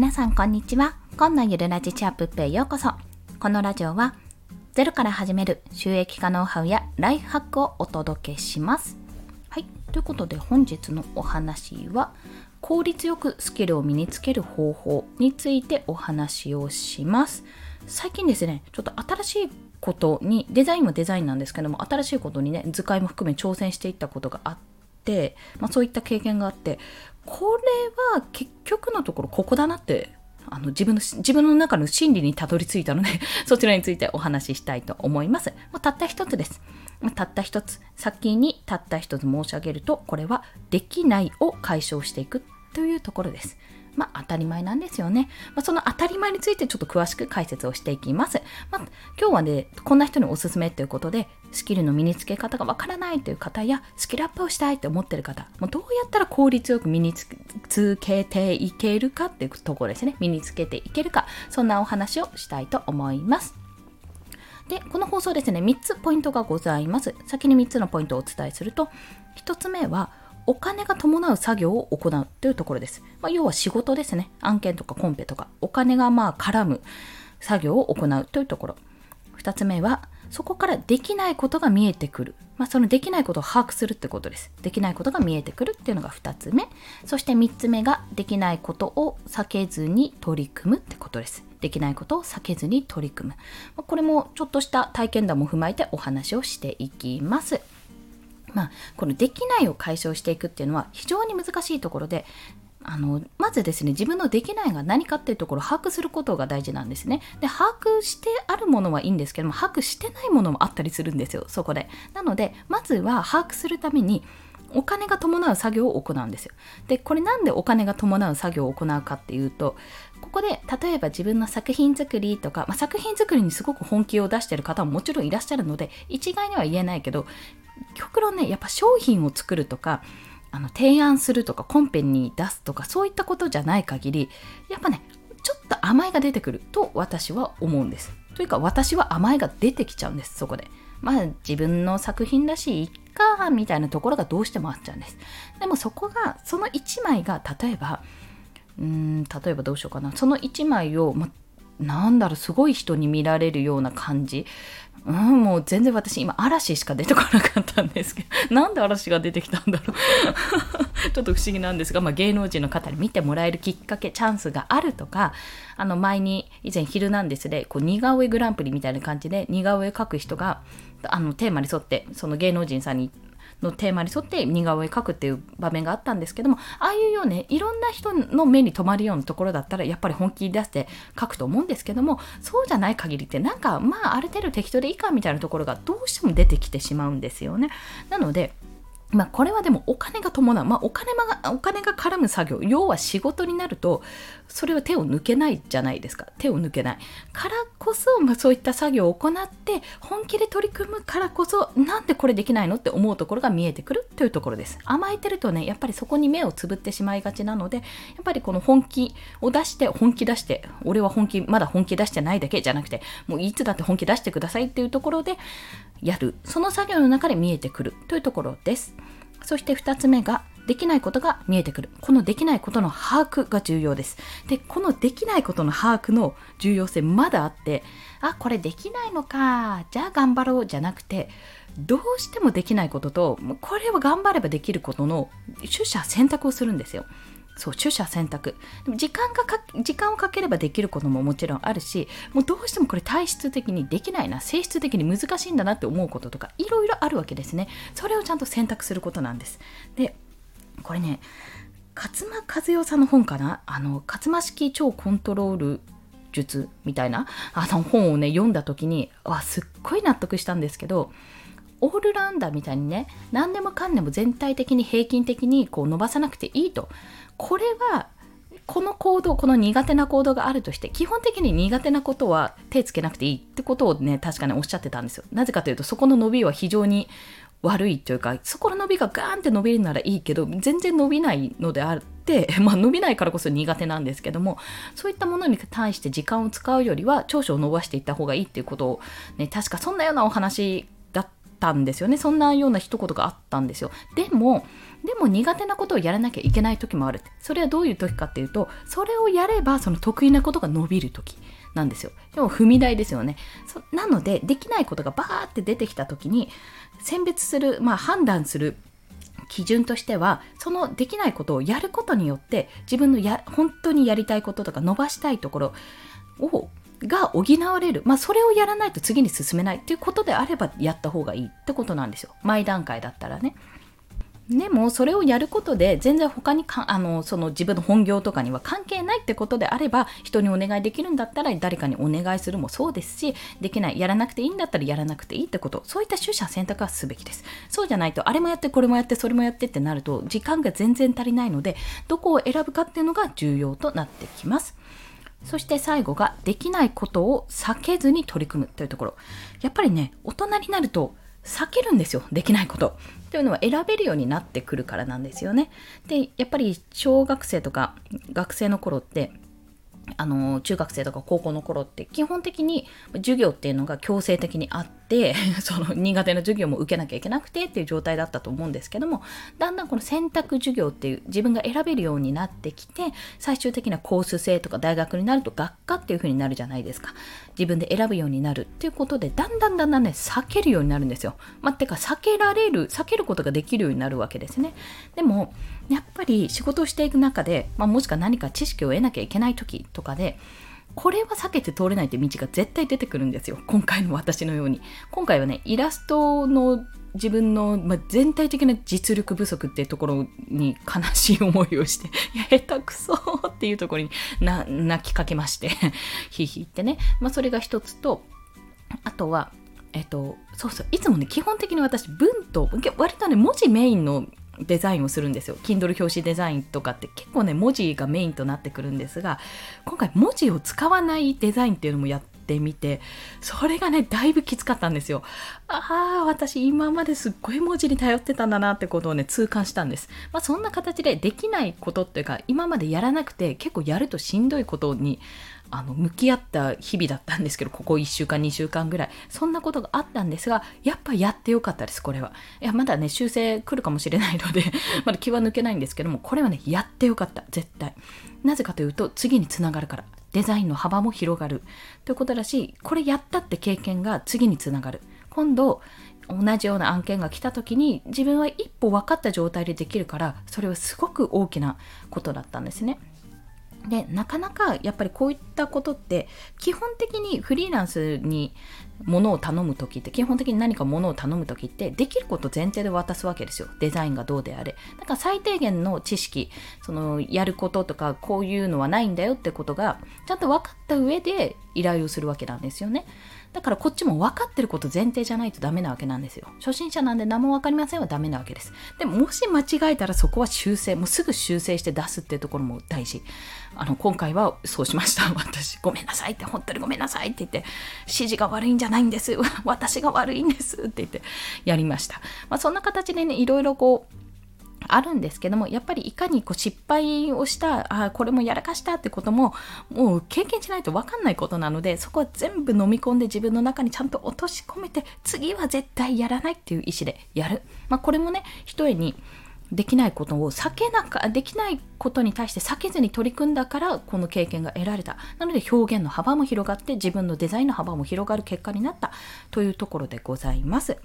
皆さんこんにちは。今のゆるラジチャップペへようこそ。このラジオはゼロから始める収益化ノウハウやライフハックをお届けします。はい。ということで本日のお話は効率よくスキルを身につける方法についてお話をします。最近ですね、ちょっと新しいことに、デザインもデザインなんですけども、新しいことにね、図解も含め挑戦していったことがあって、まあ、そういった経験があって、これは結局のところここだなってあの自分の自分の中の心理にたどり着いたので そちらについてお話ししたいと思います。まあ、たった一つです。たった一つ。先にたった一つ申し上げると、これはできないを解消していくというところです。まあ、当たり前なんですよね。まあ、その当たり前についてちょっと詳しく解説をしていきます。まあ、今日はね、こんな人におすすめということで、スキルの身につけ方がわからないという方や、スキルアップをしたいと思ってる方、もうどうやったら効率よく身につけていけるかっていうところですね。身につけていけるか、そんなお話をしたいと思います。で、この放送ですね、3つポイントがございます。先に3つのポイントをお伝えすると、1つ目は、お金が伴う作業を行うというところです。まあ、要は仕事ですね。案件とかコンペとか、お金がまあ絡む作業を行うというところ。2つ目は、そこからできないことが見えてくる。まあ、そのできないことを把握するってことです。できないことが見えてくるっていうのが2つ目。そして3つ目が、できないことを避けずに取り組むってことです。できないことを避けずに取り組む。これもちょっとした体験談も踏まえてお話をしていきます。まあ、このできないを解消していくっていうのは非常に難しいところで、あのまずですね自分のできないが何かっていうところを把握することが大事なんですね。で把握してあるものはいいんですけども把握してないものもあったりするんですよそこで。なのでまずは把握するためにお金が伴う作業を行うんですよでこれなんでお金が伴う作業を行うかっていうとここで例えば自分の作品作りとか、まあ、作品作りにすごく本気を出してる方ももちろんいらっしゃるので一概には言えないけど極論ねやっぱ商品を作るとかあの提案するとかコンペに出すとかそういったことじゃない限りやっぱねちょっと甘えが出てくると私は思うんです。というか私は甘えが出てきちゃうんですそこで。まあ自分の作品らしいいっかみたいなところがどうしてもあっちゃうんです。でもそこがその1枚が例えばうーん例えばどうしようかな。その1枚を、ま、なんだろうすごい人に見られるような感じ。うん、もう全然私今嵐しか出てこなかったんですけど、なんで嵐が出てきたんだろう。ちょっと不思議なんですが、まあ、芸能人の方に見てもらえるきっかけ、チャンスがあるとか、あの前に以前ヒルナンデスでこう似顔絵グランプリみたいな感じで似顔絵描く人があのテーマに沿ってその芸能人さんにのテーマに沿って似顔絵描くっていう場面があったんですけどもああいうようねいろんな人の目に留まるようなところだったらやっぱり本気出して描くと思うんですけどもそうじゃない限りってなんかまあある程度適当でいいかみたいなところがどうしても出てきてしまうんですよね。なのでまあ、これはでもお金が伴う、まあ、お金がお金が絡む作業。要は仕事になるとそれは手を抜けないじゃないですか。手を抜けない。からこそ、まあ、そういった作業を行って本気で取り組むからこそなんでこれできないの？って思うところが見えてくるというところです。甘えてるとねやっぱりそこに目をつぶってしまいがちなのでやっぱりこの本気を出して本気出して俺は本気まだ本気出してないだけじゃなくてもういつだって本気出してくださいっていうところでやる。その作業の中で見えてくるというところです。そして2つ目ができないことが見えてくる。このできないことの把握が重要です。でこのできないことの把握の重要性まだあってあこれできないのかじゃあ頑張ろうじゃなくてどうしてもできないこととこれは頑張ればできることの取捨選択をするんですよ。そう取捨選択。でも時間がか時間をかければできることももちろんあるしもうどうしてもこれ体質的にできないな性質的に難しいんだなって思うこととかいろいろあるわけですね。それをちゃんと選択することなんです。でこれね勝間和代さんの本かな？あの勝間式超コントロール術みたいな？あの本をね読んだ時にわすっごい納得したんですけどオールラウンダーみたいにね何でもかんでも全体的に平均的にこう伸ばさなくていいと。これはこの行動この苦手な行動があるとして基本的に苦手なことは手つけなくていいってことをね確かにおっしゃってたんですよ。なぜかというとそこの伸びは非常に悪いというかそこの伸びがガーンって伸びるならいいけど全然伸びないのであって まあ伸びないからこそ苦手なんですけどもそういったものに対して時間を使うよりは長所を伸ばしていった方がいいっていうことをね確かそんなようなお話たんですよね。そんなような一言があったんですよ。でもでも苦手なことをやらなきゃいけない時もあるそれはどういう時かっていうとそれをやればその得意なことが伸びる時なんですよ。でも踏み台ですよね。なのでできないことがバーって出てきた時に選別する、まあ、判断する基準としてはそのできないことをやることによって自分のや本当にやりたいこととか伸ばしたいところをが補われる、まあ、それをやらないと次に進めないっていうことであればやった方がいいってことなんですよ。前段階だったらね。でもそれをやることで全然他にかあのその自分の本業とかには関係ないってことであれば人にお願いできるんだったら誰かにお願いするもそうですしできない。やらなくていいんだったらやらなくていいってこと。そういった取捨選択はすべきです。そうじゃないとあれもやってこれもやってそれもやってってなると時間が全然足りないのでどこを選ぶかっていうのが重要となってきます。そして最後ができないことを避けずに取り組むというところ。やっぱりね大人になると避けるんですよ。できないこと。というのは選べるようになってくるからなんですよね。でやっぱり小学生とか学生の頃ってあの中学生とか高校の頃って基本的に授業っていうのが強制的にあって その苦手な授業も受けなきゃいけなくてっていう状態だったと思うんですけどもだんだんこの選択授業っていう自分が選べるようになってきて最終的なコース制とか大学になると学科っていう風になるじゃないですか。自分で選ぶようになるっていうことでだんだんだんだんね避けるようになるんですよ。まあ、てか避けられる避けることができるようになるわけですね。でもやっぱり仕事をしていく中で、まあ、もしくは何か知識を得なきゃいけない時とかでこれは避けて通れないって道が絶対出てくるんですよ。今回の私のように。今回はねイラストの自分の、まあ、全体的な実力不足っていうところに悲しい思いをして いや下手くそっていうところにな泣きかけまして ひひってね、まあ、それが一つとあとはえっと、そうそういつもね基本的に私文と割とね文字メインのデザインをするんですよ。Kindle 表紙デザインとかって結構ね、文字がメインとなってくるんですが、今回文字を使わないデザインっていうのもやってみて、それがね、だいぶきつかったんですよ。ああ、私今まですっごい文字に頼ってたんだなってことをね、痛感したんです。まあそんな形でできないことっていうか、今までやらなくて結構やるとしんどいことにあの向き合った日々だったんですけどここ1週間2週間ぐらい。そんなことがあったんですがやっぱやってよかったですこれは。いやまだね修正来るかもしれないので まだ気は抜けないんですけどもこれはねやってよかった絶対。なぜかというと次につながるから。デザインの幅も広がる。ということだしこれやったって経験が次につながる。今度同じような案件が来た時に自分は一歩分かった状態でできるからそれはすごく大きなことだったんですね。でなかなかやっぱりこういったことって基本的にフリーランスに物を頼む時って基本的に何か物を頼む時ってできること前提で渡すわけですよ。デザインがどうであれ。だから最低限の知識そのやることとかこういうのはないんだよってことがちゃんと分かった上で依頼をするわけなんですよね。だからこっちも分かってること前提じゃないとダメなわけなんですよ。初心者なんで何も分かりませんはダメなわけです。でももし間違えたらそこは修正、もうすぐ修正して出すっていうところも大事。あの、今回はそうしました。私、ごめんなさいって、本当にごめんなさいって言って、指示が悪いんじゃないんです。私が悪いんですって言ってやりました。まあ、そんな形でね、いろいろこう、あるんですけどもやっぱりいかにこう失敗をしたあこれもやらかしたってことももう経験しないと分かんないことなのでそこは全部飲み込んで自分の中にちゃんと落とし込めて次は絶対やらないっていう意思でやる、まあ、これもね一重にできないことを避けなかできないことに対して避けずに取り組んだからこの経験が得られた。なので表現の幅も広がって自分のデザインの幅も広がる結果になったというところでございます。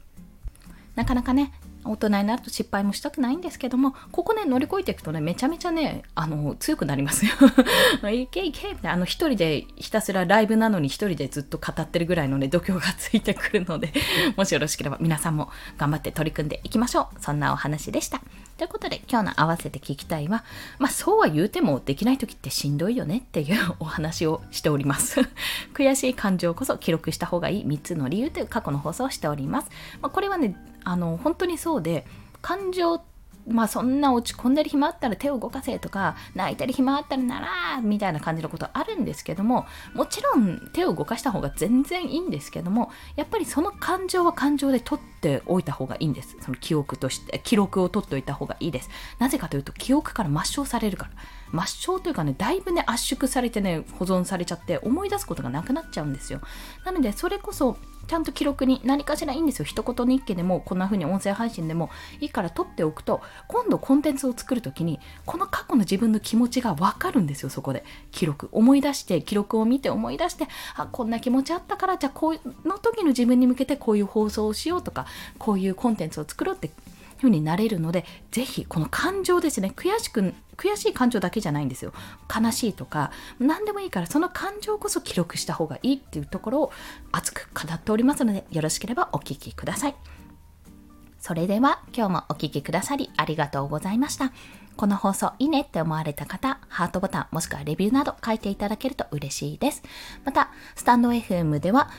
なかなかね大人になると失敗もしたくないんですけどもここね乗り越えていくとねめちゃめちゃねあの強くなりますよ。いけいけってあの一人でひたすらライブなのに一人でずっと語ってるぐらいのね度胸がついてくるのでもしよろしければ皆さんも頑張って取り組んでいきましょう。そんなお話でした。ということで今日の合わせて聞きたいはまあそうは言うてもできない時ってしんどいよねっていうお話をしております。悔しい感情こそ記録した方がいい。3つの理由という過去の放送をしております、まあ、これはねあの本当にそうで感情まあそんな落ち込んでる暇あったら手を動かせとか泣いてる暇あったらならみたいな感じのことあるんですけどももちろん手を動かした方が全然いいんですけどもやっぱりその感情は感情で取っておいた方がいいんです。その記憶として記録を取っておいた方がいいです。なぜかというと記憶から抹消されるから。抹消というかねだいぶね圧縮されてね保存されちゃって思い出すことがなくなっちゃうんですよ。なのでそれこそちゃんと記録に何かしらいいんですよ。一言日記でもこんな風に音声配信でもいいから撮っておくと今度コンテンツを作る時にこの過去の自分の気持ちが分かるんですよ。そこで。記録。思い出して記録を見て思い出してあこんな気持ちあったからじゃあこの時の自分に向けてこういう放送をしようとかこういうコンテンツを作ろうってふうになれるので、ぜひこの感情ですね、悔しく、悔しい感情だけじゃないんですよ。悲しいとか、何でもいいから、その感情こそ記録した方がいいっていうところを熱く語っておりますので、よろしければお聞きください。それでは今日もお聴きくださりありがとうございました。この放送いいねって思われた方、ハートボタンもしくはレビューなど書いていただけると嬉しいです。また、スタンド FM では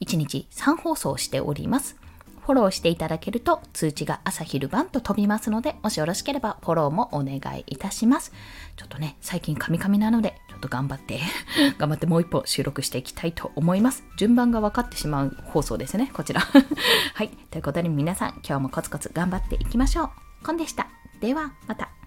1日3放送しております。フォローしていただけると通知が朝昼晩と飛びますので、もしよろしければフォローもお願いいたします。ちょっとね、最近カミカミなので、ちょっと頑張って 頑張ってもう一歩収録していきたいと思います。順番が分かってしまう放送ですね、こちら。はい。ということで皆さん、今日もコツコツ頑張っていきましょう。コンでした。では、また。